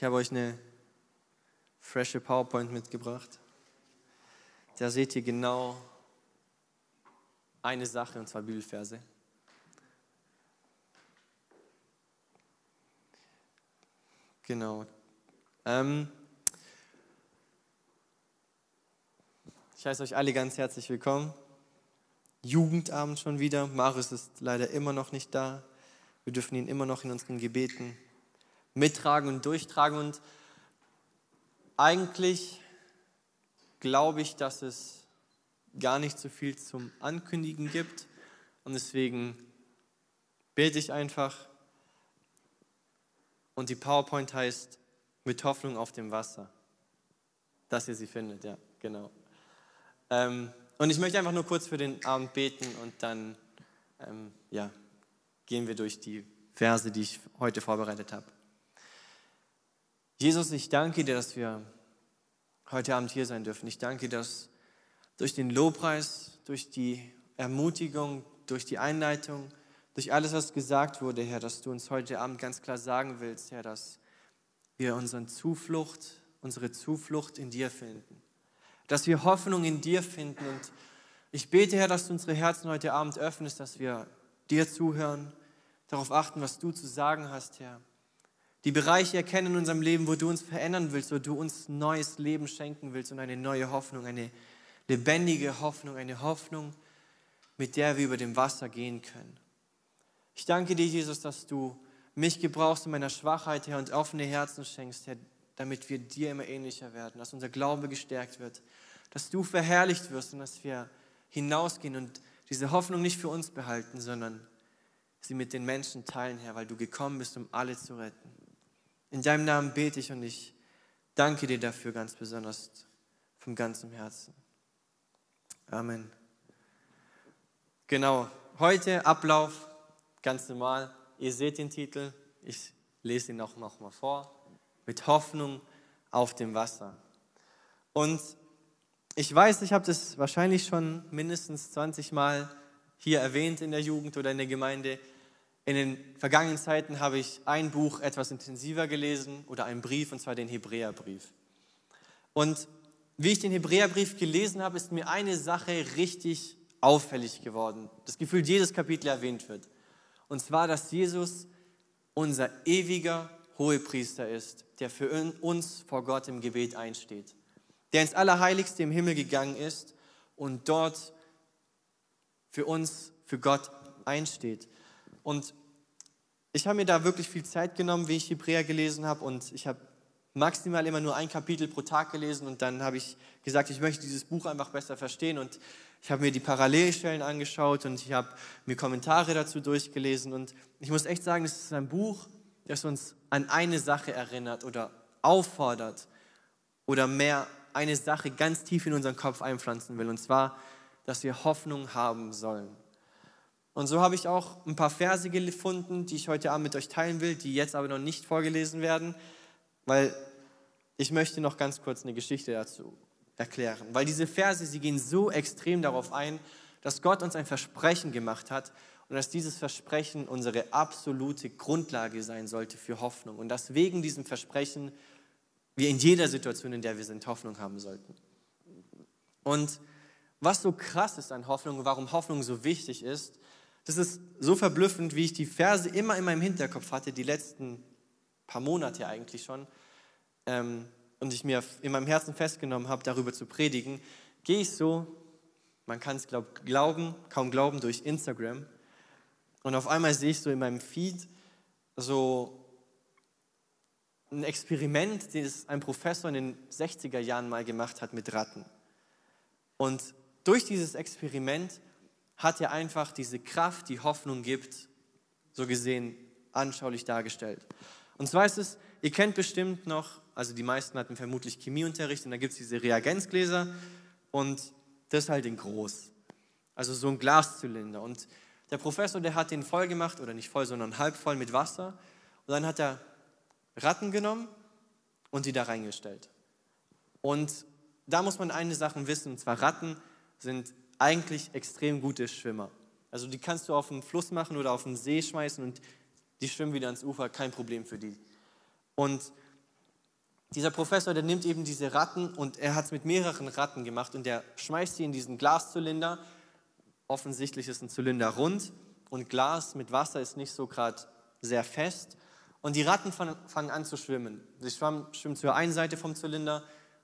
Ich habe euch eine frische PowerPoint mitgebracht. Da seht ihr genau eine Sache, und zwar Bibelverse. Genau. Ähm, ich heiße euch alle ganz herzlich willkommen. Jugendabend schon wieder. Marius ist leider immer noch nicht da. Wir dürfen ihn immer noch in unseren Gebeten mittragen und durchtragen. Und eigentlich glaube ich, dass es gar nicht so viel zum Ankündigen gibt. Und deswegen bete ich einfach. Und die PowerPoint heißt mit Hoffnung auf dem Wasser. Dass ihr sie findet, ja, genau. Ähm, und ich möchte einfach nur kurz für den Abend beten und dann ähm, ja, gehen wir durch die Verse, die ich heute vorbereitet habe. Jesus, ich danke dir, dass wir heute Abend hier sein dürfen. Ich danke dir, dass durch den Lobpreis, durch die Ermutigung, durch die Einleitung, durch alles, was gesagt wurde, Herr, dass du uns heute Abend ganz klar sagen willst, Herr, dass wir unsere Zuflucht, unsere Zuflucht in dir finden. Dass wir Hoffnung in dir finden. Und ich bete, Herr, dass du unsere Herzen heute Abend öffnest, dass wir dir zuhören, darauf achten, was du zu sagen hast, Herr die Bereiche erkennen in unserem Leben, wo du uns verändern willst, wo du uns neues Leben schenken willst und eine neue Hoffnung, eine lebendige Hoffnung, eine Hoffnung, mit der wir über dem Wasser gehen können. Ich danke dir, Jesus, dass du mich gebrauchst in meiner Schwachheit, Herr, und offene Herzen schenkst, Herr, damit wir dir immer ähnlicher werden, dass unser Glaube gestärkt wird, dass du verherrlicht wirst und dass wir hinausgehen und diese Hoffnung nicht für uns behalten, sondern sie mit den Menschen teilen, Herr, weil du gekommen bist, um alle zu retten. In deinem Namen bete ich und ich danke dir dafür ganz besonders von ganzem Herzen. Amen. Genau, heute Ablauf, ganz normal. Ihr seht den Titel, ich lese ihn auch noch mal vor. Mit Hoffnung auf dem Wasser. Und ich weiß, ich habe das wahrscheinlich schon mindestens 20 Mal hier erwähnt in der Jugend oder in der Gemeinde. In den vergangenen Zeiten habe ich ein Buch etwas intensiver gelesen oder einen Brief, und zwar den Hebräerbrief. Und wie ich den Hebräerbrief gelesen habe, ist mir eine Sache richtig auffällig geworden. Das Gefühl, jedes Kapitel erwähnt wird. Und zwar, dass Jesus unser ewiger Hohepriester ist, der für uns vor Gott im Gebet einsteht. Der ins Allerheiligste im Himmel gegangen ist und dort für uns, für Gott einsteht. Und ich habe mir da wirklich viel Zeit genommen, wie ich Hebräer gelesen habe. Und ich habe maximal immer nur ein Kapitel pro Tag gelesen. Und dann habe ich gesagt, ich möchte dieses Buch einfach besser verstehen. Und ich habe mir die Parallelstellen angeschaut und ich habe mir Kommentare dazu durchgelesen. Und ich muss echt sagen, es ist ein Buch, das uns an eine Sache erinnert oder auffordert oder mehr eine Sache ganz tief in unseren Kopf einpflanzen will. Und zwar, dass wir Hoffnung haben sollen. Und so habe ich auch ein paar Verse gefunden, die ich heute Abend mit euch teilen will, die jetzt aber noch nicht vorgelesen werden, weil ich möchte noch ganz kurz eine Geschichte dazu erklären. Weil diese Verse, sie gehen so extrem darauf ein, dass Gott uns ein Versprechen gemacht hat und dass dieses Versprechen unsere absolute Grundlage sein sollte für Hoffnung und dass wegen diesem Versprechen wir in jeder Situation, in der wir sind, Hoffnung haben sollten. Und was so krass ist an Hoffnung warum Hoffnung so wichtig ist, das ist so verblüffend, wie ich die Verse immer in meinem Hinterkopf hatte, die letzten paar Monate eigentlich schon, ähm, und ich mir in meinem Herzen festgenommen habe, darüber zu predigen, gehe ich so, man kann es glaub, glauben, kaum glauben, durch Instagram. Und auf einmal sehe ich so in meinem Feed so ein Experiment, das ein Professor in den 60er Jahren mal gemacht hat mit Ratten. Und durch dieses Experiment hat er einfach diese Kraft, die Hoffnung gibt, so gesehen anschaulich dargestellt. Und zwar ist es, ihr kennt bestimmt noch, also die meisten hatten vermutlich Chemieunterricht und da gibt es diese Reagenzgläser und das halt in groß. Also so ein Glaszylinder. Und der Professor, der hat den voll gemacht, oder nicht voll, sondern halb voll mit Wasser. Und dann hat er Ratten genommen und die da reingestellt. Und da muss man eine Sache wissen, und zwar Ratten sind eigentlich extrem gute Schwimmer. Also die kannst du auf den Fluss machen oder auf den See schmeißen und die schwimmen wieder ans Ufer, kein Problem für die. Und dieser Professor, der nimmt eben diese Ratten und er hat es mit mehreren Ratten gemacht und der schmeißt sie in diesen Glaszylinder. Offensichtlich ist ein Zylinder rund und Glas mit Wasser ist nicht so gerade sehr fest. Und die Ratten fangen an zu schwimmen. Sie schwimmen zur einen Seite vom Zylinder,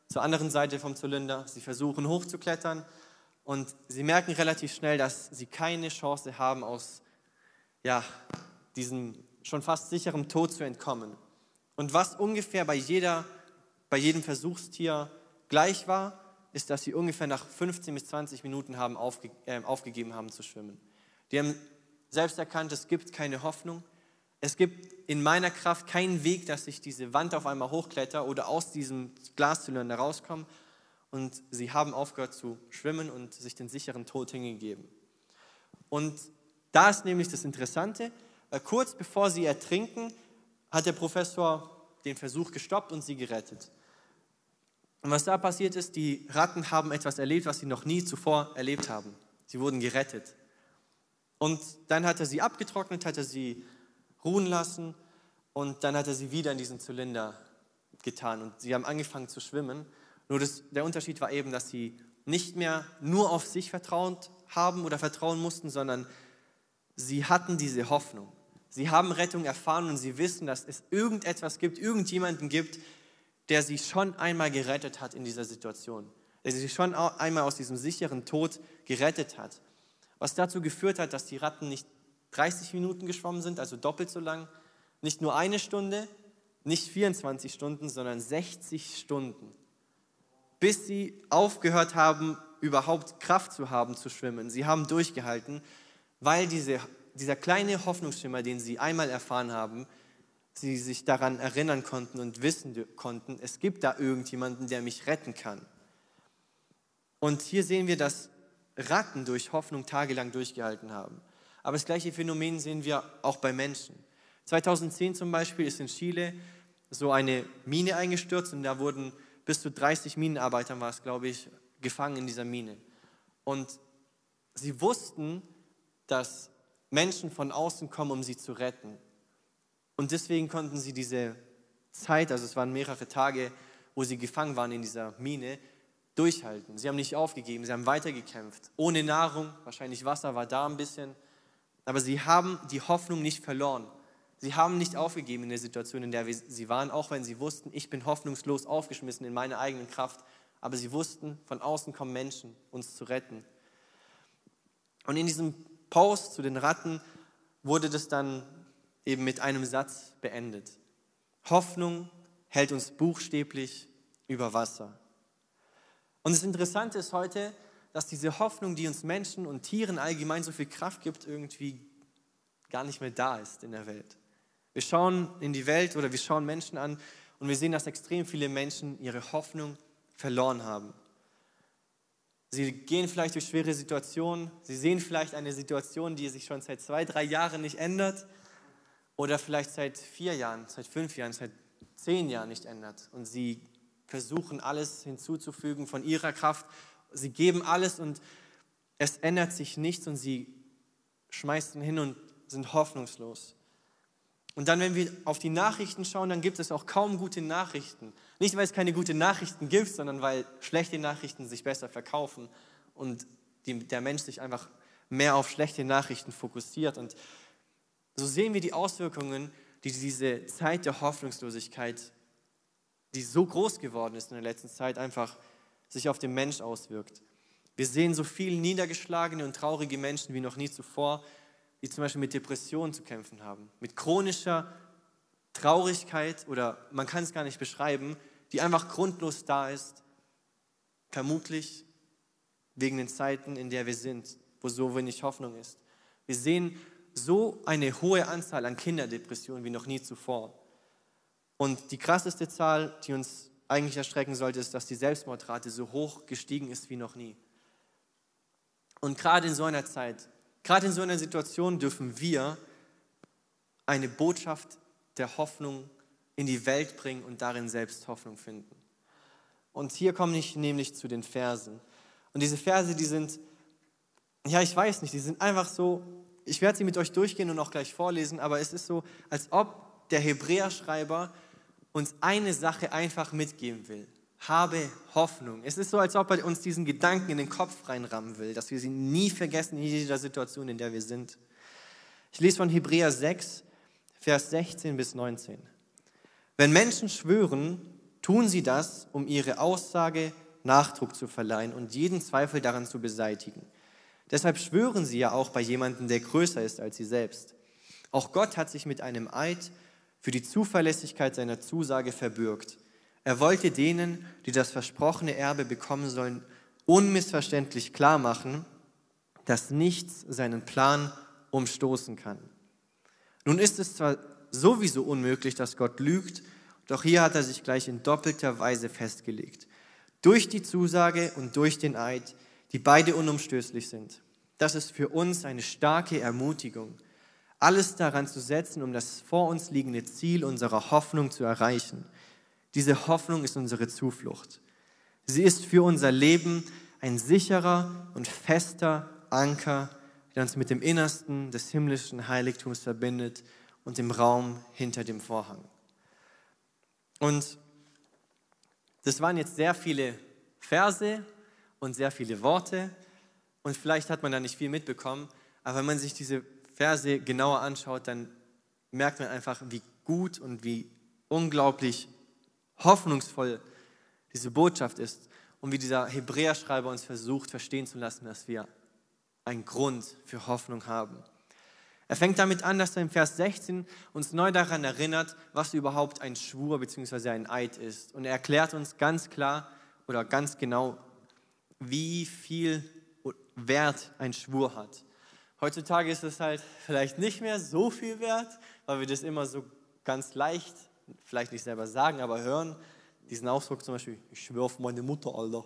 zur anderen Seite vom Zylinder. Sie versuchen hochzuklettern und sie merken relativ schnell, dass sie keine Chance haben, aus ja, diesem schon fast sicheren Tod zu entkommen. Und was ungefähr bei, jeder, bei jedem Versuchstier gleich war, ist, dass sie ungefähr nach 15 bis 20 Minuten haben aufge, äh, aufgegeben haben zu schwimmen. Die haben selbst erkannt, es gibt keine Hoffnung. Es gibt in meiner Kraft keinen Weg, dass ich diese Wand auf einmal hochkletter oder aus diesem Glaszylinder rauskomme. Und sie haben aufgehört zu schwimmen und sich den sicheren Tod hingegeben. Und da ist nämlich das Interessante, äh, kurz bevor sie ertrinken, hat der Professor den Versuch gestoppt und sie gerettet. Und was da passiert ist, die Ratten haben etwas erlebt, was sie noch nie zuvor erlebt haben. Sie wurden gerettet. Und dann hat er sie abgetrocknet, hat er sie ruhen lassen und dann hat er sie wieder in diesen Zylinder getan und sie haben angefangen zu schwimmen. Nur das, der Unterschied war eben, dass sie nicht mehr nur auf sich vertraut haben oder vertrauen mussten, sondern sie hatten diese Hoffnung. Sie haben Rettung erfahren und sie wissen, dass es irgendetwas gibt, irgendjemanden gibt, der sie schon einmal gerettet hat in dieser Situation, der sie schon einmal aus diesem sicheren Tod gerettet hat. Was dazu geführt hat, dass die Ratten nicht 30 Minuten geschwommen sind, also doppelt so lang, nicht nur eine Stunde, nicht 24 Stunden, sondern 60 Stunden, bis sie aufgehört haben, überhaupt Kraft zu haben zu schwimmen. Sie haben durchgehalten, weil diese, dieser kleine Hoffnungsschimmer, den sie einmal erfahren haben, sie sich daran erinnern konnten und wissen konnten, es gibt da irgendjemanden, der mich retten kann. Und hier sehen wir, dass Ratten durch Hoffnung tagelang durchgehalten haben. Aber das gleiche Phänomen sehen wir auch bei Menschen. 2010 zum Beispiel ist in Chile so eine Mine eingestürzt und da wurden bis zu 30 Minenarbeiter, war es glaube ich, gefangen in dieser Mine. Und sie wussten, dass Menschen von außen kommen, um sie zu retten. Und deswegen konnten sie diese Zeit, also es waren mehrere Tage, wo sie gefangen waren in dieser Mine, durchhalten. Sie haben nicht aufgegeben, sie haben weitergekämpft. Ohne Nahrung, wahrscheinlich Wasser war da ein bisschen, aber sie haben die Hoffnung nicht verloren. Sie haben nicht aufgegeben in der Situation, in der sie waren, auch wenn sie wussten, ich bin hoffnungslos aufgeschmissen in meiner eigenen Kraft. Aber sie wussten, von außen kommen Menschen, uns zu retten. Und in diesem Post zu den Ratten wurde das dann eben mit einem Satz beendet. Hoffnung hält uns buchstäblich über Wasser. Und das Interessante ist heute, dass diese Hoffnung, die uns Menschen und Tieren allgemein so viel Kraft gibt, irgendwie gar nicht mehr da ist in der Welt. Wir schauen in die Welt oder wir schauen Menschen an und wir sehen, dass extrem viele Menschen ihre Hoffnung verloren haben. Sie gehen vielleicht durch schwere Situationen, sie sehen vielleicht eine Situation, die sich schon seit zwei, drei Jahren nicht ändert oder vielleicht seit vier Jahren, seit fünf Jahren, seit zehn Jahren nicht ändert und sie versuchen alles hinzuzufügen von ihrer Kraft. Sie geben alles und es ändert sich nichts und sie schmeißen hin und sind hoffnungslos. Und dann, wenn wir auf die Nachrichten schauen, dann gibt es auch kaum gute Nachrichten. Nicht, weil es keine guten Nachrichten gibt, sondern weil schlechte Nachrichten sich besser verkaufen und die, der Mensch sich einfach mehr auf schlechte Nachrichten fokussiert. Und so sehen wir die Auswirkungen, die diese Zeit der Hoffnungslosigkeit die so groß geworden ist in der letzten Zeit, einfach sich auf den Mensch auswirkt. Wir sehen so viele niedergeschlagene und traurige Menschen wie noch nie zuvor, die zum Beispiel mit Depressionen zu kämpfen haben, mit chronischer Traurigkeit oder man kann es gar nicht beschreiben, die einfach grundlos da ist, vermutlich wegen den Zeiten, in der wir sind, wo so wenig Hoffnung ist. Wir sehen so eine hohe Anzahl an Kinderdepressionen wie noch nie zuvor. Und die krasseste Zahl, die uns eigentlich erschrecken sollte, ist, dass die Selbstmordrate so hoch gestiegen ist wie noch nie. Und gerade in so einer Zeit, gerade in so einer Situation dürfen wir eine Botschaft der Hoffnung in die Welt bringen und darin selbst Hoffnung finden. Und hier komme ich nämlich zu den Versen. Und diese Verse, die sind, ja, ich weiß nicht, die sind einfach so, ich werde sie mit euch durchgehen und auch gleich vorlesen, aber es ist so, als ob der Hebräerschreiber uns eine Sache einfach mitgeben will. Habe Hoffnung. Es ist so, als ob er uns diesen Gedanken in den Kopf reinrammen will, dass wir sie nie vergessen in jeder Situation, in der wir sind. Ich lese von Hebräer 6, Vers 16 bis 19. Wenn Menschen schwören, tun sie das, um ihre Aussage Nachdruck zu verleihen und jeden Zweifel daran zu beseitigen. Deshalb schwören sie ja auch bei jemandem, der größer ist als sie selbst. Auch Gott hat sich mit einem Eid für die Zuverlässigkeit seiner Zusage verbürgt. Er wollte denen, die das versprochene Erbe bekommen sollen, unmissverständlich klar machen, dass nichts seinen Plan umstoßen kann. Nun ist es zwar sowieso unmöglich, dass Gott lügt, doch hier hat er sich gleich in doppelter Weise festgelegt. Durch die Zusage und durch den Eid, die beide unumstößlich sind. Das ist für uns eine starke Ermutigung, alles daran zu setzen, um das vor uns liegende Ziel unserer Hoffnung zu erreichen. Diese Hoffnung ist unsere Zuflucht. Sie ist für unser Leben ein sicherer und fester Anker, der uns mit dem Innersten des himmlischen Heiligtums verbindet und dem Raum hinter dem Vorhang. Und das waren jetzt sehr viele Verse und sehr viele Worte und vielleicht hat man da nicht viel mitbekommen, aber wenn man sich diese Verse genauer anschaut, dann merkt man einfach, wie gut und wie unglaublich hoffnungsvoll diese Botschaft ist und wie dieser Hebräerschreiber uns versucht verstehen zu lassen, dass wir einen Grund für Hoffnung haben. Er fängt damit an, dass er im Vers 16 uns neu daran erinnert, was überhaupt ein Schwur bzw. ein Eid ist. Und er erklärt uns ganz klar oder ganz genau, wie viel Wert ein Schwur hat. Heutzutage ist es halt vielleicht nicht mehr so viel wert, weil wir das immer so ganz leicht, vielleicht nicht selber sagen, aber hören. Diesen Ausdruck zum Beispiel, ich schwöre auf meine Mutter, Alter.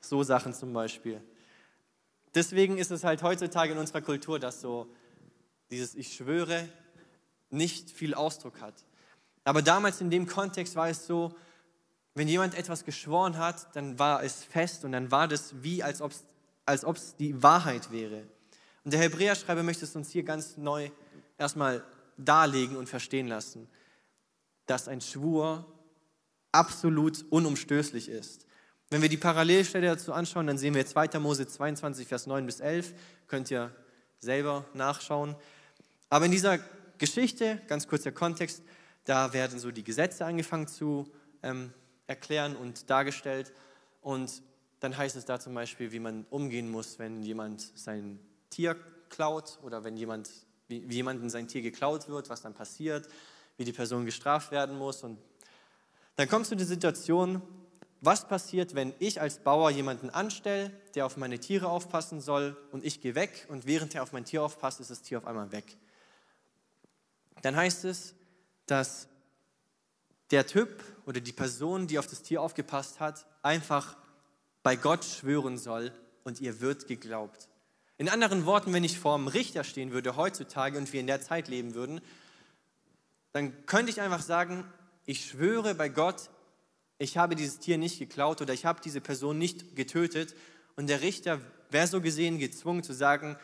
So Sachen zum Beispiel. Deswegen ist es halt heutzutage in unserer Kultur, dass so dieses Ich schwöre nicht viel Ausdruck hat. Aber damals in dem Kontext war es so, wenn jemand etwas geschworen hat, dann war es fest und dann war das wie, als ob es als die Wahrheit wäre. Und der Hebräerschreiber möchte es uns hier ganz neu erstmal darlegen und verstehen lassen, dass ein Schwur absolut unumstößlich ist. Wenn wir die Parallelstelle dazu anschauen, dann sehen wir 2. Mose 22, Vers 9 bis 11. Könnt ihr selber nachschauen. Aber in dieser Geschichte, ganz kurz der Kontext, da werden so die Gesetze angefangen zu ähm, erklären und dargestellt. Und dann heißt es da zum Beispiel, wie man umgehen muss, wenn jemand sein Tier klaut oder wenn jemand, wie, wie jemandem sein Tier geklaut wird, was dann passiert, wie die Person gestraft werden muss. Und dann kommst du in die Situation, was passiert, wenn ich als Bauer jemanden anstelle, der auf meine Tiere aufpassen soll und ich gehe weg und während er auf mein Tier aufpasst, ist das Tier auf einmal weg dann heißt es, dass der Typ oder die Person, die auf das Tier aufgepasst hat, einfach bei Gott schwören soll und ihr wird geglaubt. In anderen Worten, wenn ich vor dem Richter stehen würde heutzutage und wir in der Zeit leben würden, dann könnte ich einfach sagen, ich schwöre bei Gott, ich habe dieses Tier nicht geklaut oder ich habe diese Person nicht getötet. Und der Richter wäre so gesehen gezwungen zu sagen,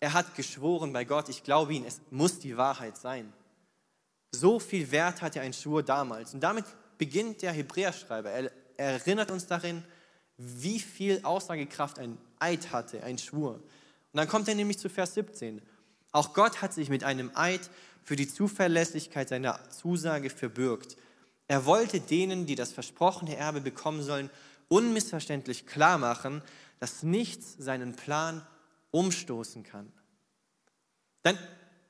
er hat geschworen bei Gott, ich glaube ihn, es muss die Wahrheit sein. So viel Wert hatte ein Schwur damals. Und damit beginnt der Hebräerschreiber. Er erinnert uns darin, wie viel Aussagekraft ein Eid hatte, ein Schwur. Und dann kommt er nämlich zu Vers 17. Auch Gott hat sich mit einem Eid für die Zuverlässigkeit seiner Zusage verbürgt. Er wollte denen, die das versprochene Erbe bekommen sollen, unmissverständlich klar machen, dass nichts seinen Plan umstoßen kann. Dann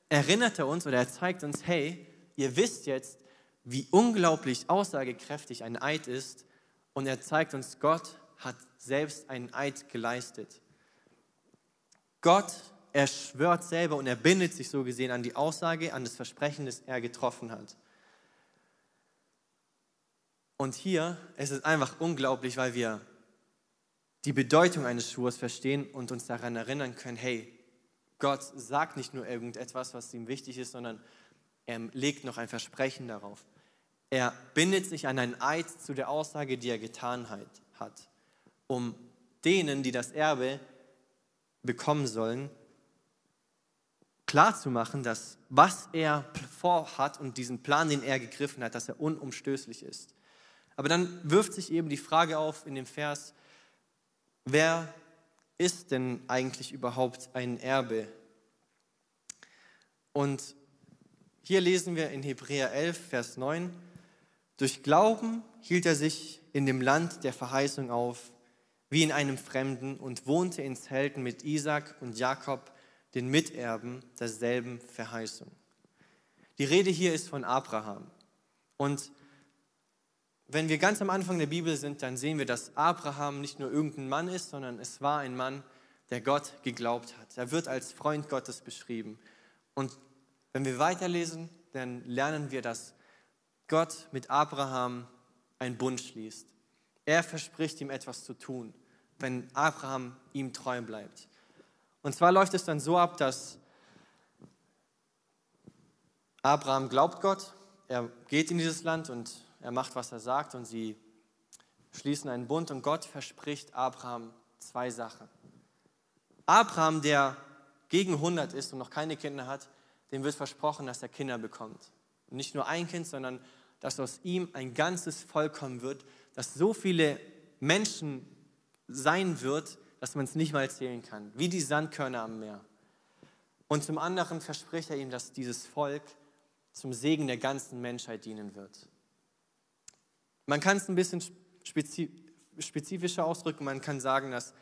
erinnert er uns oder er zeigt uns, hey, ihr wisst jetzt, wie unglaublich aussagekräftig ein Eid ist und er zeigt uns, Gott hat selbst einen Eid geleistet. Gott, er schwört selber und er bindet sich so gesehen an die Aussage, an das Versprechen, das er getroffen hat. Und hier ist es einfach unglaublich, weil wir die Bedeutung eines Schwurs verstehen und uns daran erinnern können, hey, Gott sagt nicht nur irgendetwas, was ihm wichtig ist, sondern er legt noch ein Versprechen darauf. Er bindet sich an einen Eid zu der Aussage, die er getan hat, um denen, die das Erbe bekommen sollen, klarzumachen, dass was er vorhat und diesen Plan, den er gegriffen hat, dass er unumstößlich ist. Aber dann wirft sich eben die Frage auf in dem Vers, wer ist denn eigentlich überhaupt ein Erbe? Und hier lesen wir in Hebräer 11, Vers 9, durch Glauben hielt er sich in dem Land der Verheißung auf, wie in einem Fremden und wohnte in Zelten mit Isaac und Jakob, den Miterben derselben Verheißung. Die Rede hier ist von Abraham. Und wenn wir ganz am Anfang der Bibel sind, dann sehen wir, dass Abraham nicht nur irgendein Mann ist, sondern es war ein Mann, der Gott geglaubt hat. Er wird als Freund Gottes beschrieben. Und wenn wir weiterlesen, dann lernen wir, dass Gott mit Abraham einen Bund schließt. Er verspricht ihm etwas zu tun, wenn Abraham ihm treu bleibt. Und zwar läuft es dann so ab, dass Abraham glaubt Gott, er geht in dieses Land und er macht, was er sagt und sie schließen einen Bund und Gott verspricht Abraham zwei Sachen. Abraham, der gegen 100 ist und noch keine Kinder hat, dem wird versprochen, dass er Kinder bekommt. Und nicht nur ein Kind, sondern dass aus ihm ein ganzes Volk kommen wird, dass so viele Menschen sein wird, dass man es nicht mal zählen kann, wie die Sandkörner am Meer. Und zum anderen verspricht er ihm, dass dieses Volk zum Segen der ganzen Menschheit dienen wird. Man kann es ein bisschen spezifischer ausdrücken, man kann sagen, dass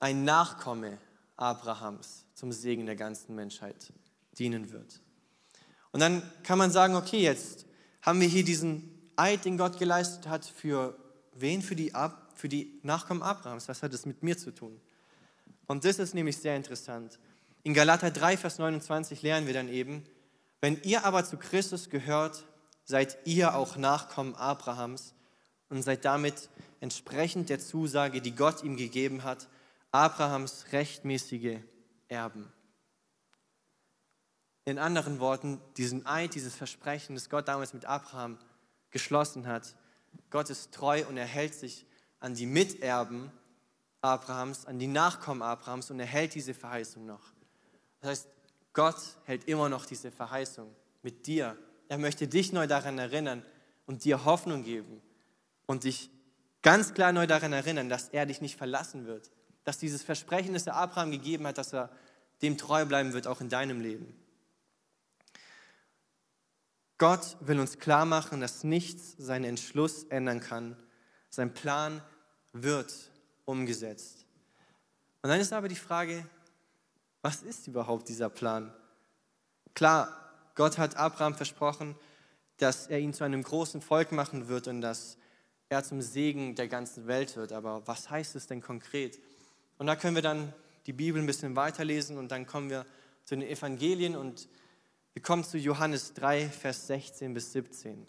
ein Nachkomme Abrahams zum Segen der ganzen Menschheit dienen wird. Und dann kann man sagen, okay, jetzt haben wir hier diesen Eid, den Gott geleistet hat, für wen? Für die, Ab für die Nachkommen Abrahams. Was hat das mit mir zu tun? Und das ist nämlich sehr interessant. In Galater 3, Vers 29 lernen wir dann eben, wenn ihr aber zu Christus gehört, seid ihr auch Nachkommen Abrahams und seid damit entsprechend der Zusage, die Gott ihm gegeben hat, Abrahams rechtmäßige Erben. In anderen Worten, diesen Eid, dieses Versprechen, das Gott damals mit Abraham geschlossen hat, Gott ist treu und er hält sich an die Miterben Abrahams, an die Nachkommen Abrahams und er hält diese Verheißung noch. Das heißt, Gott hält immer noch diese Verheißung mit dir. Er möchte dich neu daran erinnern und dir Hoffnung geben und dich ganz klar neu daran erinnern, dass er dich nicht verlassen wird, dass dieses Versprechen, das er Abraham gegeben hat, dass er dem treu bleiben wird, auch in deinem Leben. Gott will uns klar machen, dass nichts seinen Entschluss ändern kann. Sein Plan wird umgesetzt. Und dann ist aber die Frage, was ist überhaupt dieser Plan? Klar, Gott hat Abraham versprochen, dass er ihn zu einem großen Volk machen wird und dass er zum Segen der ganzen Welt wird. Aber was heißt es denn konkret? Und da können wir dann die Bibel ein bisschen weiterlesen und dann kommen wir zu den Evangelien und wir kommen zu Johannes 3, Vers 16 bis 17.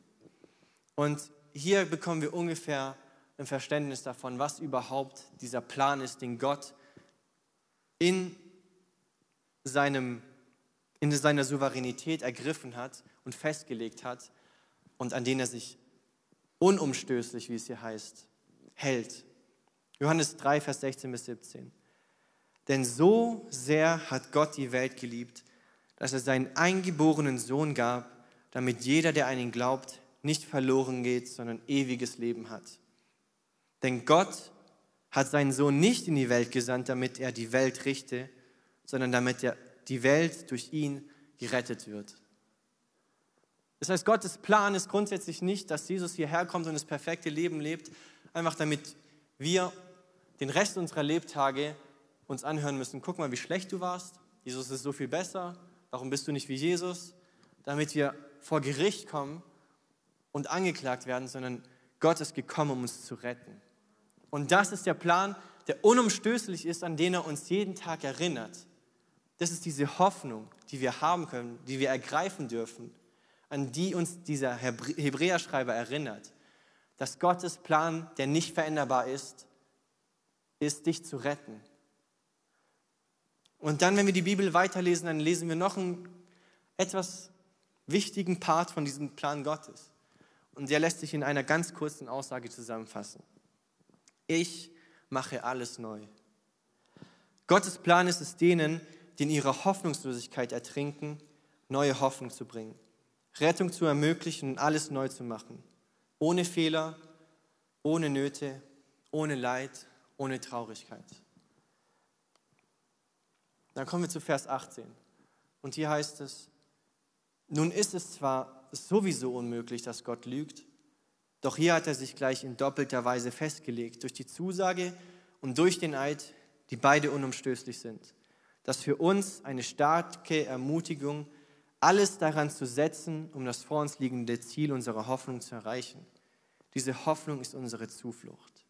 Und hier bekommen wir ungefähr ein Verständnis davon, was überhaupt dieser Plan ist, den Gott in, seinem, in seiner Souveränität ergriffen hat und festgelegt hat und an den er sich unumstößlich, wie es hier heißt, hält. Johannes 3, Vers 16 bis 17. Denn so sehr hat Gott die Welt geliebt, dass er seinen eingeborenen Sohn gab, damit jeder, der an ihn glaubt, nicht verloren geht, sondern ewiges Leben hat. Denn Gott hat seinen Sohn nicht in die Welt gesandt, damit er die Welt richte, sondern damit er, die Welt durch ihn gerettet wird. Das heißt, Gottes Plan ist grundsätzlich nicht, dass Jesus hierher kommt und das perfekte Leben lebt, einfach damit wir den Rest unserer Lebtage uns anhören müssen. Guck mal, wie schlecht du warst. Jesus ist so viel besser. Warum bist du nicht wie Jesus? Damit wir vor Gericht kommen und angeklagt werden, sondern Gott ist gekommen, um uns zu retten. Und das ist der Plan, der unumstößlich ist, an den er uns jeden Tag erinnert. Das ist diese Hoffnung, die wir haben können, die wir ergreifen dürfen, an die uns dieser Hebräerschreiber erinnert. Dass Gottes Plan, der nicht veränderbar ist, ist, dich zu retten. Und dann, wenn wir die Bibel weiterlesen, dann lesen wir noch einen etwas wichtigen Part von diesem Plan Gottes. Und der lässt sich in einer ganz kurzen Aussage zusammenfassen. Ich mache alles neu. Gottes Plan ist es denen, die in ihrer Hoffnungslosigkeit ertrinken, neue Hoffnung zu bringen, Rettung zu ermöglichen und alles neu zu machen. Ohne Fehler, ohne Nöte, ohne Leid, ohne Traurigkeit. Dann kommen wir zu Vers 18. Und hier heißt es, nun ist es zwar sowieso unmöglich, dass Gott lügt, doch hier hat er sich gleich in doppelter Weise festgelegt, durch die Zusage und durch den Eid, die beide unumstößlich sind, dass für uns eine starke Ermutigung, alles daran zu setzen, um das vor uns liegende Ziel unserer Hoffnung zu erreichen. Diese Hoffnung ist unsere Zuflucht.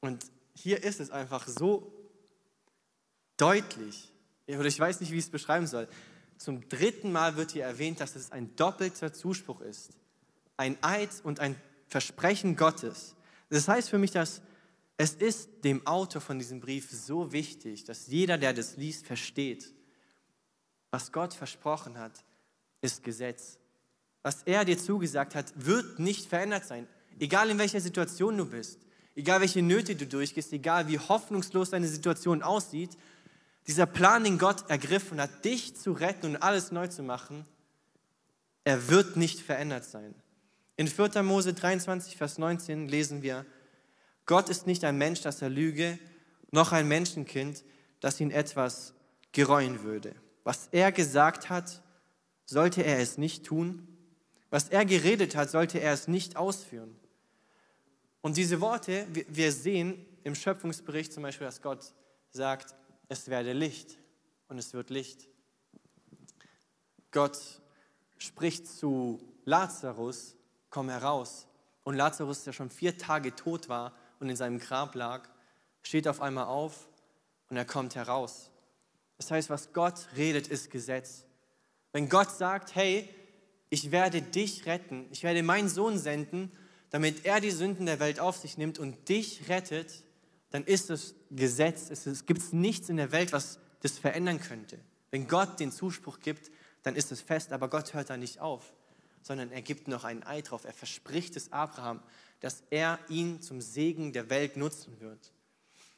Und hier ist es einfach so deutlich, oder ich weiß nicht, wie ich es beschreiben soll. Zum dritten Mal wird hier erwähnt, dass es ein doppelter Zuspruch ist. Ein Eid und ein Versprechen Gottes. Das heißt für mich, dass es ist dem Autor von diesem Brief so wichtig, dass jeder, der das liest, versteht, was Gott versprochen hat, ist Gesetz. Was er dir zugesagt hat, wird nicht verändert sein. Egal in welcher Situation du bist, egal welche Nöte du durchgehst, egal wie hoffnungslos deine Situation aussieht, dieser Plan, den Gott ergriffen hat, dich zu retten und alles neu zu machen, er wird nicht verändert sein. In 4. Mose 23, Vers 19 lesen wir, Gott ist nicht ein Mensch, dass er lüge, noch ein Menschenkind, das ihn etwas gereuen würde. Was er gesagt hat, sollte er es nicht tun. Was er geredet hat, sollte er es nicht ausführen. Und diese Worte, wir sehen im Schöpfungsbericht zum Beispiel, dass Gott sagt, es werde Licht und es wird Licht. Gott spricht zu Lazarus, komm heraus. Und Lazarus, der schon vier Tage tot war und in seinem Grab lag, steht auf einmal auf und er kommt heraus. Das heißt, was Gott redet, ist Gesetz. Wenn Gott sagt, hey, ich werde dich retten, ich werde meinen Sohn senden, damit er die Sünden der Welt auf sich nimmt und dich rettet, dann ist es Gesetz. Es gibt nichts in der Welt, was das verändern könnte. Wenn Gott den Zuspruch gibt, dann ist es fest, aber Gott hört da nicht auf, sondern er gibt noch einen Ei drauf. Er verspricht es Abraham, dass er ihn zum Segen der Welt nutzen wird.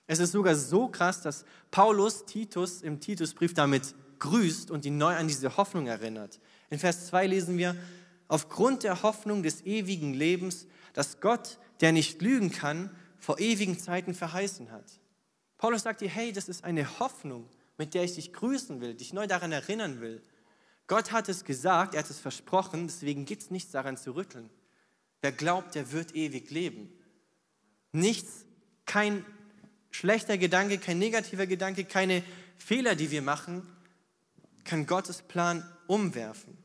Es ist sogar so krass, dass Paulus Titus im Titusbrief damit grüßt und ihn neu an diese Hoffnung erinnert. In Vers 2 lesen wir, aufgrund der Hoffnung des ewigen Lebens, dass Gott, der nicht lügen kann, vor ewigen Zeiten verheißen hat. Paulus sagt dir, hey, das ist eine Hoffnung, mit der ich dich grüßen will, dich neu daran erinnern will. Gott hat es gesagt, er hat es versprochen, deswegen gibt es nichts daran zu rütteln. Wer glaubt, der wird ewig leben. Nichts, kein schlechter Gedanke, kein negativer Gedanke, keine Fehler, die wir machen, kann Gottes Plan umwerfen.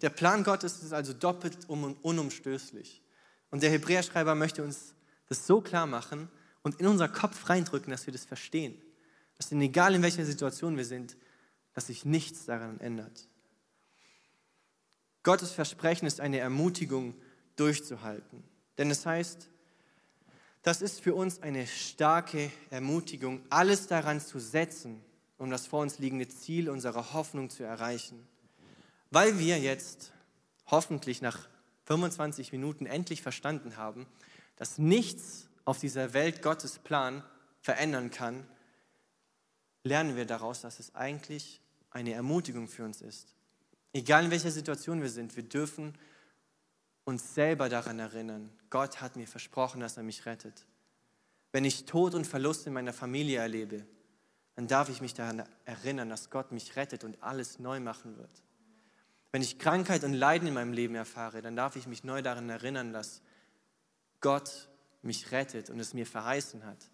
Der Plan Gottes ist also doppelt unumstößlich. Und der Hebräerschreiber möchte uns das so klar machen und in unser Kopf reindrücken, dass wir das verstehen. Dass egal in welcher Situation wir sind, dass sich nichts daran ändert. Gottes Versprechen ist eine Ermutigung, durchzuhalten. Denn es heißt, das ist für uns eine starke Ermutigung, alles daran zu setzen, um das vor uns liegende Ziel unserer Hoffnung zu erreichen. Weil wir jetzt hoffentlich nach 25 Minuten endlich verstanden haben, dass nichts auf dieser Welt Gottes Plan verändern kann, lernen wir daraus, dass es eigentlich eine Ermutigung für uns ist. Egal in welcher Situation wir sind, wir dürfen uns selber daran erinnern, Gott hat mir versprochen, dass er mich rettet. Wenn ich Tod und Verlust in meiner Familie erlebe, dann darf ich mich daran erinnern, dass Gott mich rettet und alles neu machen wird. Wenn ich Krankheit und Leiden in meinem Leben erfahre, dann darf ich mich neu daran erinnern, dass Gott mich rettet und es mir verheißen hat.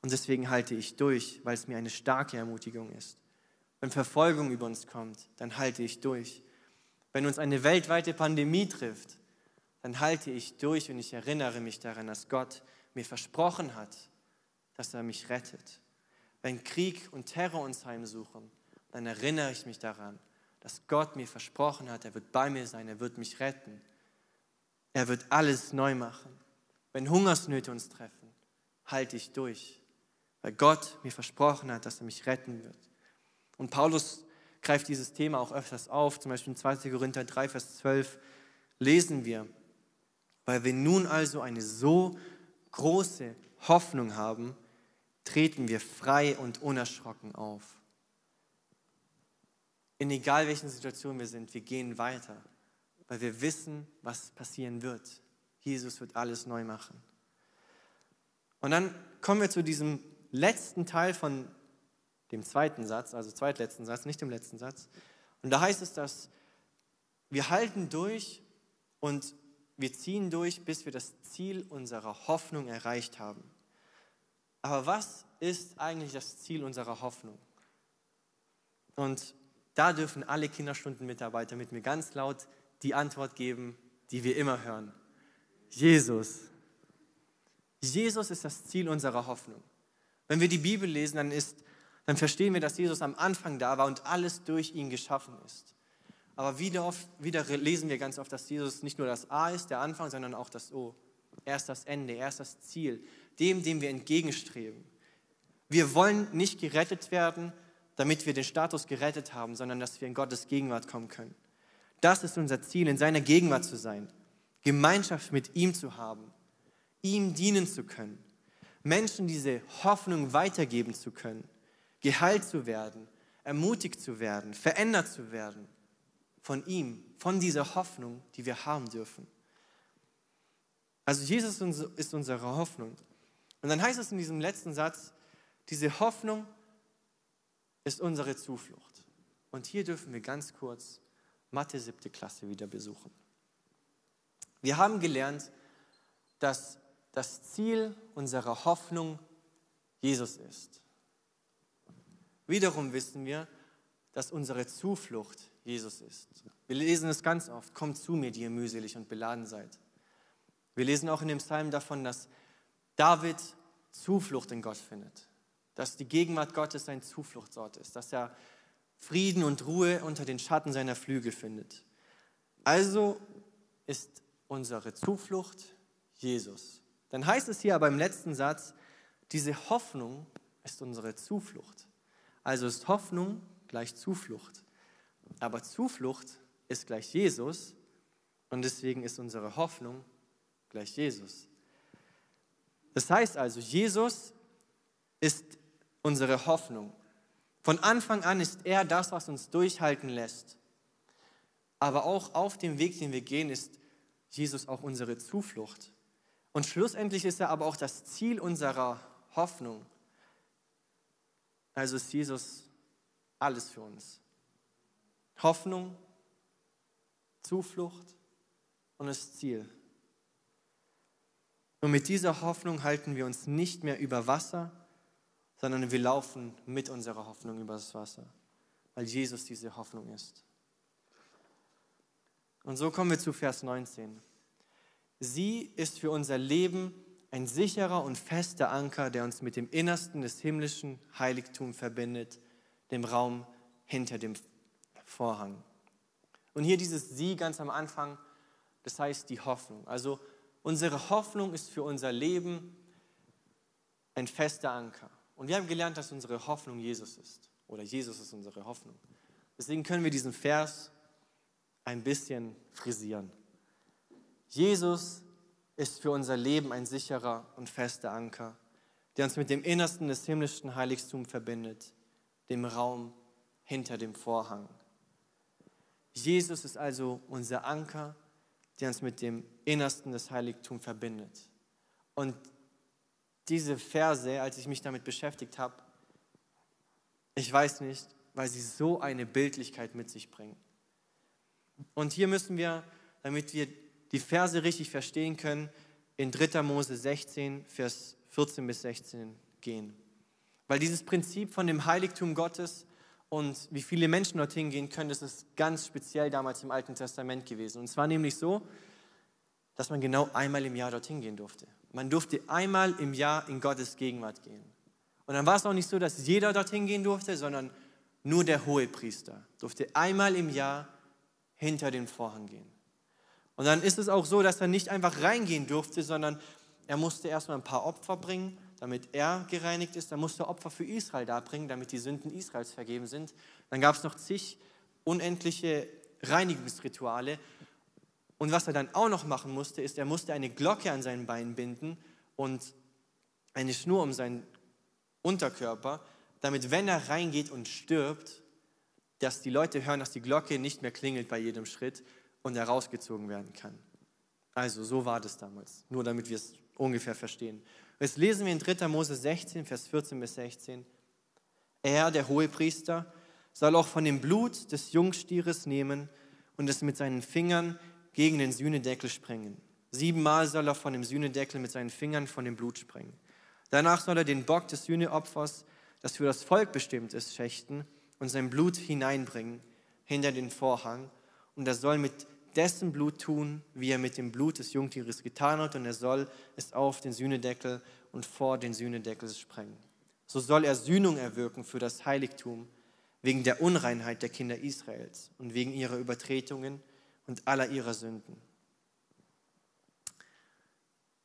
Und deswegen halte ich durch, weil es mir eine starke Ermutigung ist. Wenn Verfolgung über uns kommt, dann halte ich durch. Wenn uns eine weltweite Pandemie trifft, dann halte ich durch und ich erinnere mich daran, dass Gott mir versprochen hat, dass er mich rettet. Wenn Krieg und Terror uns heimsuchen, dann erinnere ich mich daran, dass Gott mir versprochen hat, er wird bei mir sein, er wird mich retten. Er wird alles neu machen. Wenn Hungersnöte uns treffen, halte ich durch, weil Gott mir versprochen hat, dass er mich retten wird. Und Paulus greift dieses Thema auch öfters auf, zum Beispiel in 2. Korinther 3, Vers 12 lesen wir, weil wir nun also eine so große Hoffnung haben, treten wir frei und unerschrocken auf. In egal welchen Situationen wir sind, wir gehen weiter, weil wir wissen, was passieren wird. Jesus wird alles neu machen. Und dann kommen wir zu diesem letzten Teil von dem zweiten Satz, also zweitletzten Satz, nicht dem letzten Satz. Und da heißt es, dass wir halten durch und wir ziehen durch, bis wir das Ziel unserer Hoffnung erreicht haben. Aber was ist eigentlich das Ziel unserer Hoffnung? Und da dürfen alle Kinderstundenmitarbeiter mit mir ganz laut die Antwort geben, die wir immer hören. Jesus. Jesus ist das Ziel unserer Hoffnung. Wenn wir die Bibel lesen, dann, ist, dann verstehen wir, dass Jesus am Anfang da war und alles durch ihn geschaffen ist. Aber wieder, oft, wieder lesen wir ganz oft, dass Jesus nicht nur das A ist, der Anfang, sondern auch das O. Er ist das Ende, er ist das Ziel, dem, dem wir entgegenstreben. Wir wollen nicht gerettet werden, damit wir den Status gerettet haben, sondern dass wir in Gottes Gegenwart kommen können. Das ist unser Ziel, in seiner Gegenwart zu sein, Gemeinschaft mit ihm zu haben, ihm dienen zu können, Menschen diese Hoffnung weitergeben zu können, geheilt zu werden, ermutigt zu werden, verändert zu werden von ihm, von dieser Hoffnung, die wir haben dürfen. Also Jesus ist unsere Hoffnung. Und dann heißt es in diesem letzten Satz, diese Hoffnung ist unsere Zuflucht. Und hier dürfen wir ganz kurz Mathe siebte Klasse wieder besuchen. Wir haben gelernt, dass das Ziel unserer Hoffnung Jesus ist. Wiederum wissen wir, dass unsere Zuflucht Jesus ist. Wir lesen es ganz oft, kommt zu mir, die ihr mühselig und beladen seid. Wir lesen auch in dem Psalm davon, dass David Zuflucht in Gott findet, dass die Gegenwart Gottes sein Zufluchtsort ist, dass er Frieden und Ruhe unter den Schatten seiner Flügel findet. Also ist unsere Zuflucht Jesus. Dann heißt es hier aber im letzten Satz, diese Hoffnung ist unsere Zuflucht. Also ist Hoffnung gleich Zuflucht. Aber Zuflucht ist gleich Jesus und deswegen ist unsere Hoffnung gleich Jesus. Das heißt also, Jesus ist unsere Hoffnung. Von Anfang an ist er das, was uns durchhalten lässt. Aber auch auf dem Weg, den wir gehen, ist Jesus auch unsere Zuflucht. Und schlussendlich ist er aber auch das Ziel unserer Hoffnung. Also ist Jesus alles für uns. Hoffnung, Zuflucht und das Ziel. Und mit dieser Hoffnung halten wir uns nicht mehr über Wasser, sondern wir laufen mit unserer Hoffnung über das Wasser, weil Jesus diese Hoffnung ist. Und so kommen wir zu Vers 19. Sie ist für unser Leben ein sicherer und fester Anker, der uns mit dem Innersten des himmlischen Heiligtums verbindet, dem Raum hinter dem Vorhang. Und hier dieses Sie ganz am Anfang, das heißt die Hoffnung. Also unsere Hoffnung ist für unser Leben ein fester Anker. Und wir haben gelernt, dass unsere Hoffnung Jesus ist. Oder Jesus ist unsere Hoffnung. Deswegen können wir diesen Vers ein bisschen frisieren. Jesus ist für unser Leben ein sicherer und fester Anker, der uns mit dem Innersten des himmlischen Heiligtums verbindet, dem Raum hinter dem Vorhang. Jesus ist also unser Anker, der uns mit dem Innersten des Heiligtums verbindet. Und diese Verse, als ich mich damit beschäftigt habe, ich weiß nicht, weil sie so eine Bildlichkeit mit sich bringen. Und hier müssen wir, damit wir die Verse richtig verstehen können, in 3. Mose 16, Vers 14 bis 16 gehen. Weil dieses Prinzip von dem Heiligtum Gottes und wie viele Menschen dorthin gehen können, das ist ganz speziell damals im Alten Testament gewesen. Und zwar nämlich so, dass man genau einmal im Jahr dorthin gehen durfte. Man durfte einmal im Jahr in Gottes Gegenwart gehen. Und dann war es auch nicht so, dass jeder dorthin gehen durfte, sondern nur der hohe Priester durfte einmal im Jahr hinter den Vorhang gehen. Und dann ist es auch so, dass er nicht einfach reingehen durfte, sondern er musste erstmal ein paar Opfer bringen, damit er gereinigt ist. Dann musste er Opfer für Israel darbringen, damit die Sünden Israels vergeben sind. Dann gab es noch zig unendliche Reinigungsrituale. Und was er dann auch noch machen musste, ist, er musste eine Glocke an seinen Beinen binden und eine Schnur um seinen Unterkörper, damit wenn er reingeht und stirbt, dass die Leute hören, dass die Glocke nicht mehr klingelt bei jedem Schritt und er rausgezogen werden kann. Also so war das damals, nur damit wir es ungefähr verstehen. Jetzt lesen wir in 3. Mose 16, Vers 14 bis 16. Er, der Hohepriester, soll auch von dem Blut des Jungstieres nehmen und es mit seinen Fingern gegen den Sühnedeckel sprengen. Siebenmal soll er von dem Sühnedeckel mit seinen Fingern von dem Blut sprengen. Danach soll er den Bock des Sühneopfers, das für das Volk bestimmt ist, schächten und sein Blut hineinbringen hinter den Vorhang. Und er soll mit dessen Blut tun, wie er mit dem Blut des Jungtieres getan hat, und er soll es auf den Sühnedeckel und vor den Sühnedeckel sprengen. So soll er Sühnung erwirken für das Heiligtum wegen der Unreinheit der Kinder Israels und wegen ihrer Übertretungen und aller ihrer Sünden.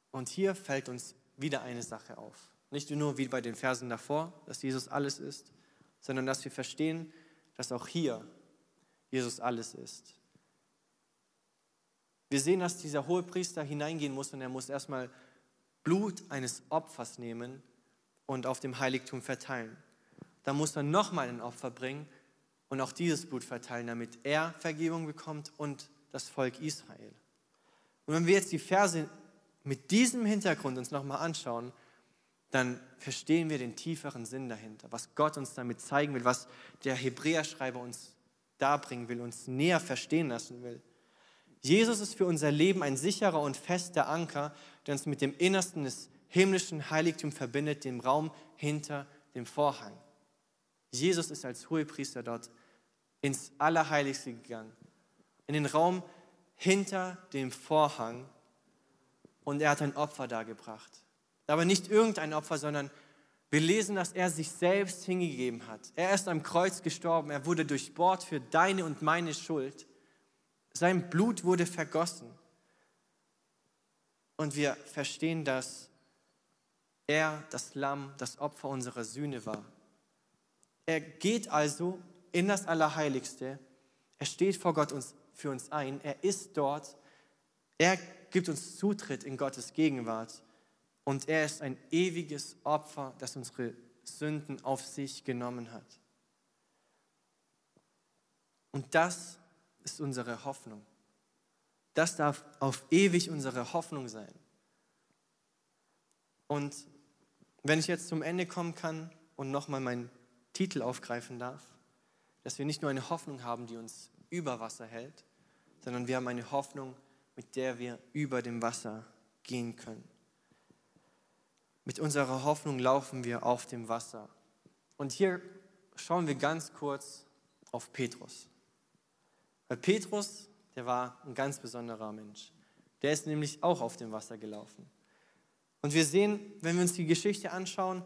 Und hier fällt uns wieder eine Sache auf. Nicht nur wie bei den Versen davor, dass Jesus alles ist, sondern dass wir verstehen, dass auch hier Jesus alles ist. Wir sehen, dass dieser hohe Priester hineingehen muss und er muss erstmal Blut eines Opfers nehmen und auf dem Heiligtum verteilen. Da muss er nochmal ein Opfer bringen und auch dieses Blut verteilen, damit er Vergebung bekommt und das Volk Israel. Und wenn wir jetzt die Verse mit diesem Hintergrund uns nochmal anschauen, dann verstehen wir den tieferen Sinn dahinter, was Gott uns damit zeigen will, was der Hebräerschreiber uns darbringen will, uns näher verstehen lassen will. Jesus ist für unser Leben ein sicherer und fester Anker, der uns mit dem Innersten des himmlischen Heiligtums verbindet, dem Raum hinter dem Vorhang. Jesus ist als Hohepriester dort ins Allerheiligste gegangen, in den Raum hinter dem Vorhang und er hat ein Opfer dargebracht. Aber nicht irgendein Opfer, sondern wir lesen, dass er sich selbst hingegeben hat. Er ist am Kreuz gestorben, er wurde durchbohrt für deine und meine Schuld. Sein Blut wurde vergossen. Und wir verstehen, dass er das Lamm, das Opfer unserer Sühne war. Er geht also in das Allerheiligste. Er steht vor Gott uns, für uns ein. Er ist dort. Er gibt uns Zutritt in Gottes Gegenwart. Und er ist ein ewiges Opfer, das unsere Sünden auf sich genommen hat. Und das ist unsere Hoffnung. Das darf auf ewig unsere Hoffnung sein. Und wenn ich jetzt zum Ende kommen kann und nochmal meinen Titel aufgreifen darf, dass wir nicht nur eine Hoffnung haben, die uns über Wasser hält, sondern wir haben eine Hoffnung, mit der wir über dem Wasser gehen können. Mit unserer Hoffnung laufen wir auf dem Wasser. Und hier schauen wir ganz kurz auf Petrus. Weil Petrus, der war ein ganz besonderer Mensch. Der ist nämlich auch auf dem Wasser gelaufen. Und wir sehen, wenn wir uns die Geschichte anschauen,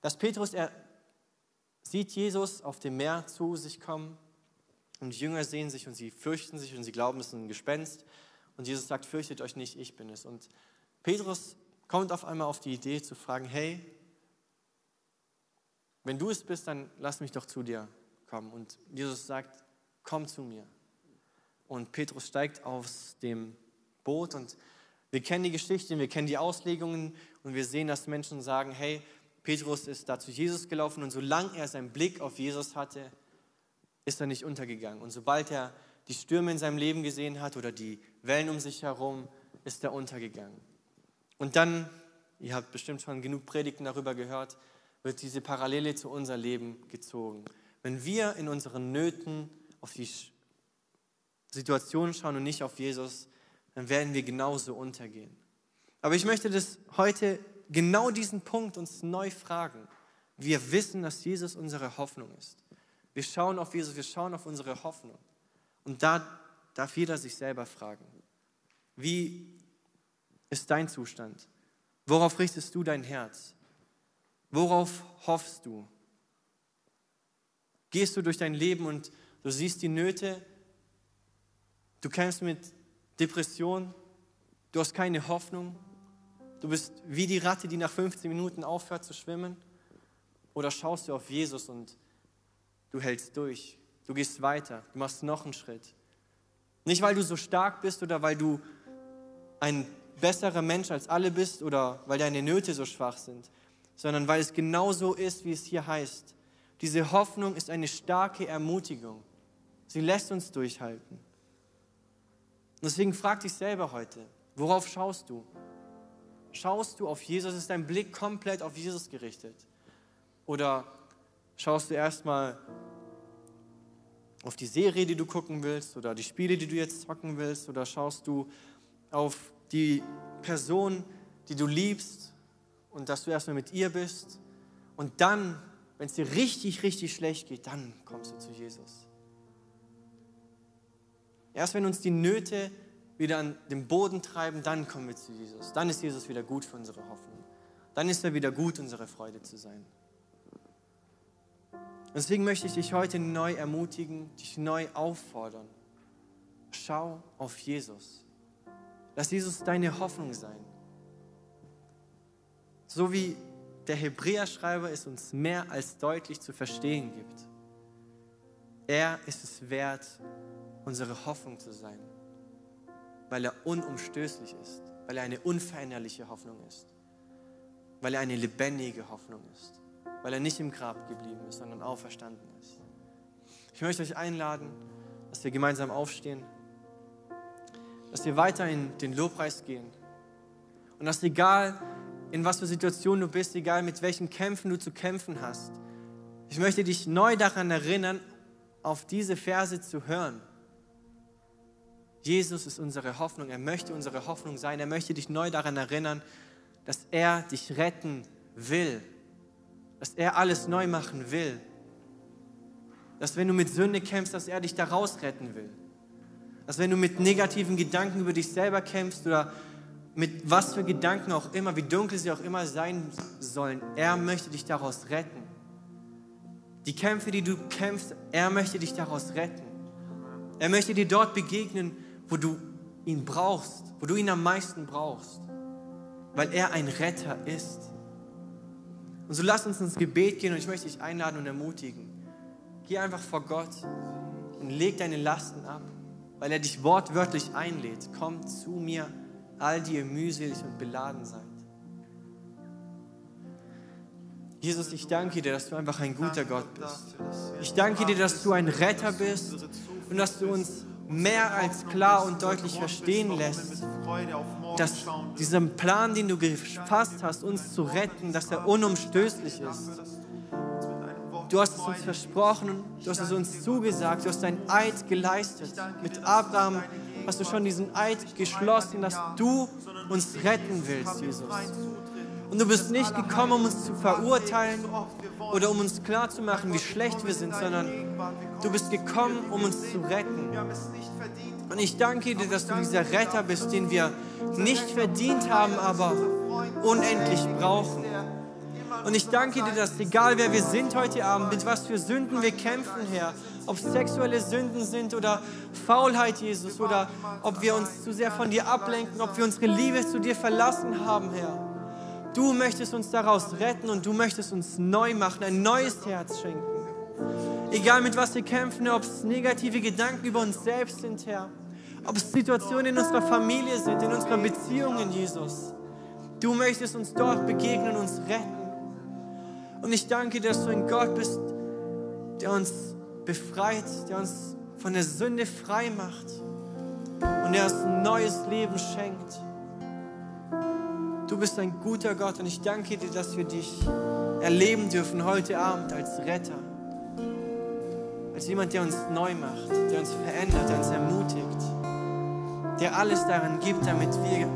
dass Petrus, er sieht Jesus auf dem Meer zu sich kommen und die Jünger sehen sich und sie fürchten sich und sie glauben, es ist ein Gespenst. Und Jesus sagt, fürchtet euch nicht, ich bin es. Und Petrus kommt auf einmal auf die Idee zu fragen, hey, wenn du es bist, dann lass mich doch zu dir kommen. Und Jesus sagt, komm zu mir. Und Petrus steigt aus dem Boot und wir kennen die Geschichte, wir kennen die Auslegungen und wir sehen, dass Menschen sagen, hey, Petrus ist da zu Jesus gelaufen und solange er seinen Blick auf Jesus hatte, ist er nicht untergegangen. Und sobald er die Stürme in seinem Leben gesehen hat oder die Wellen um sich herum, ist er untergegangen. Und dann, ihr habt bestimmt schon genug Predigten darüber gehört, wird diese Parallele zu unser Leben gezogen. Wenn wir in unseren Nöten auf die Situation schauen und nicht auf Jesus, dann werden wir genauso untergehen. Aber ich möchte das heute genau diesen Punkt uns neu fragen. Wir wissen, dass Jesus unsere Hoffnung ist. Wir schauen auf Jesus, wir schauen auf unsere Hoffnung. Und da darf jeder sich selber fragen, wie ist dein Zustand? Worauf richtest du dein Herz? Worauf hoffst du? Gehst du durch dein Leben und du siehst die Nöte, du kämpfst mit Depression, du hast keine Hoffnung, du bist wie die Ratte, die nach 15 Minuten aufhört zu schwimmen? Oder schaust du auf Jesus und du hältst durch? Du gehst weiter, du machst noch einen Schritt. Nicht, weil du so stark bist oder weil du ein besserer Mensch als alle bist oder weil deine Nöte so schwach sind, sondern weil es genau so ist, wie es hier heißt. Diese Hoffnung ist eine starke Ermutigung. Sie lässt uns durchhalten. Und deswegen frag dich selber heute, worauf schaust du? Schaust du auf Jesus? Ist dein Blick komplett auf Jesus gerichtet? Oder schaust du erstmal auf die Serie, die du gucken willst, oder die Spiele, die du jetzt zocken willst, oder schaust du auf die Person, die du liebst und dass du erstmal mit ihr bist und dann, wenn es dir richtig, richtig schlecht geht, dann kommst du zu Jesus. Erst wenn uns die Nöte wieder an den Boden treiben, dann kommen wir zu Jesus. Dann ist Jesus wieder gut für unsere Hoffnung. Dann ist er wieder gut, unsere Freude zu sein. Deswegen möchte ich dich heute neu ermutigen, dich neu auffordern. Schau auf Jesus. Lass Jesus deine Hoffnung sein. So wie der Hebräerschreiber es uns mehr als deutlich zu verstehen gibt. Er ist es wert, unsere Hoffnung zu sein, weil er unumstößlich ist, weil er eine unveränderliche Hoffnung ist, weil er eine lebendige Hoffnung ist, weil er nicht im Grab geblieben ist, sondern auferstanden ist. Ich möchte euch einladen, dass wir gemeinsam aufstehen, dass wir weiter in den Lobpreis gehen und dass egal, in was für Situation du bist, egal mit welchen Kämpfen du zu kämpfen hast, ich möchte dich neu daran erinnern, auf diese Verse zu hören. Jesus ist unsere Hoffnung, er möchte unsere Hoffnung sein, er möchte dich neu daran erinnern, dass er dich retten will, dass er alles neu machen will, dass wenn du mit Sünde kämpfst, dass er dich daraus retten will, dass wenn du mit negativen Gedanken über dich selber kämpfst oder mit was für Gedanken auch immer, wie dunkel sie auch immer sein sollen, er möchte dich daraus retten. Die Kämpfe, die du kämpfst, er möchte dich daraus retten. Er möchte dir dort begegnen, wo du ihn brauchst, wo du ihn am meisten brauchst, weil er ein Retter ist. Und so lass uns ins Gebet gehen und ich möchte dich einladen und ermutigen. Geh einfach vor Gott und leg deine Lasten ab, weil er dich wortwörtlich einlädt. Komm zu mir all die ihr mühselig und beladen seid. Jesus, ich danke dir, dass du einfach ein guter Gott bist. Ich danke dir, dass du ein Retter bist und dass du uns mehr als klar und deutlich verstehen lässt, dass dieser Plan, den du gefasst hast, uns zu retten, dass er unumstößlich ist. Du hast es uns versprochen, du hast es uns zugesagt, du hast dein Eid geleistet. Mit Abraham hast du schon diesen Eid geschlossen, dass du uns retten willst, Jesus. Und du bist nicht gekommen, um uns zu verurteilen oder um uns klarzumachen, wie schlecht wir sind, sondern du bist gekommen, um uns zu retten. Und ich danke dir, dass du dieser Retter bist, den wir nicht verdient haben, aber unendlich brauchen. Und ich danke dir, dass egal wer wir sind heute Abend, mit was für Sünden wir kämpfen, Herr, ob sexuelle Sünden sind oder Faulheit, Jesus, oder ob wir uns zu sehr von dir ablenken, ob wir unsere Liebe zu dir verlassen haben, Herr. Du möchtest uns daraus retten und du möchtest uns neu machen, ein neues Herz schenken. Egal mit was wir kämpfen, ob es negative Gedanken über uns selbst sind, Herr, ob es Situationen in unserer Familie sind, in unserer Beziehungen, Jesus. Du möchtest uns dort begegnen und uns retten. Und ich danke dass du ein Gott bist, der uns befreit, der uns von der Sünde frei macht und der uns ein neues Leben schenkt. Du bist ein guter Gott und ich danke dir, dass wir dich erleben dürfen heute Abend als Retter, als jemand, der uns neu macht, der uns verändert, der uns ermutigt, der alles daran gibt, damit wir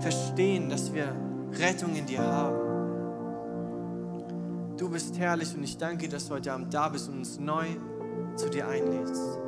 verstehen, dass wir Rettung in dir haben. Du bist herrlich und ich danke dass du heute Abend da bist und uns neu zu dir einlädst.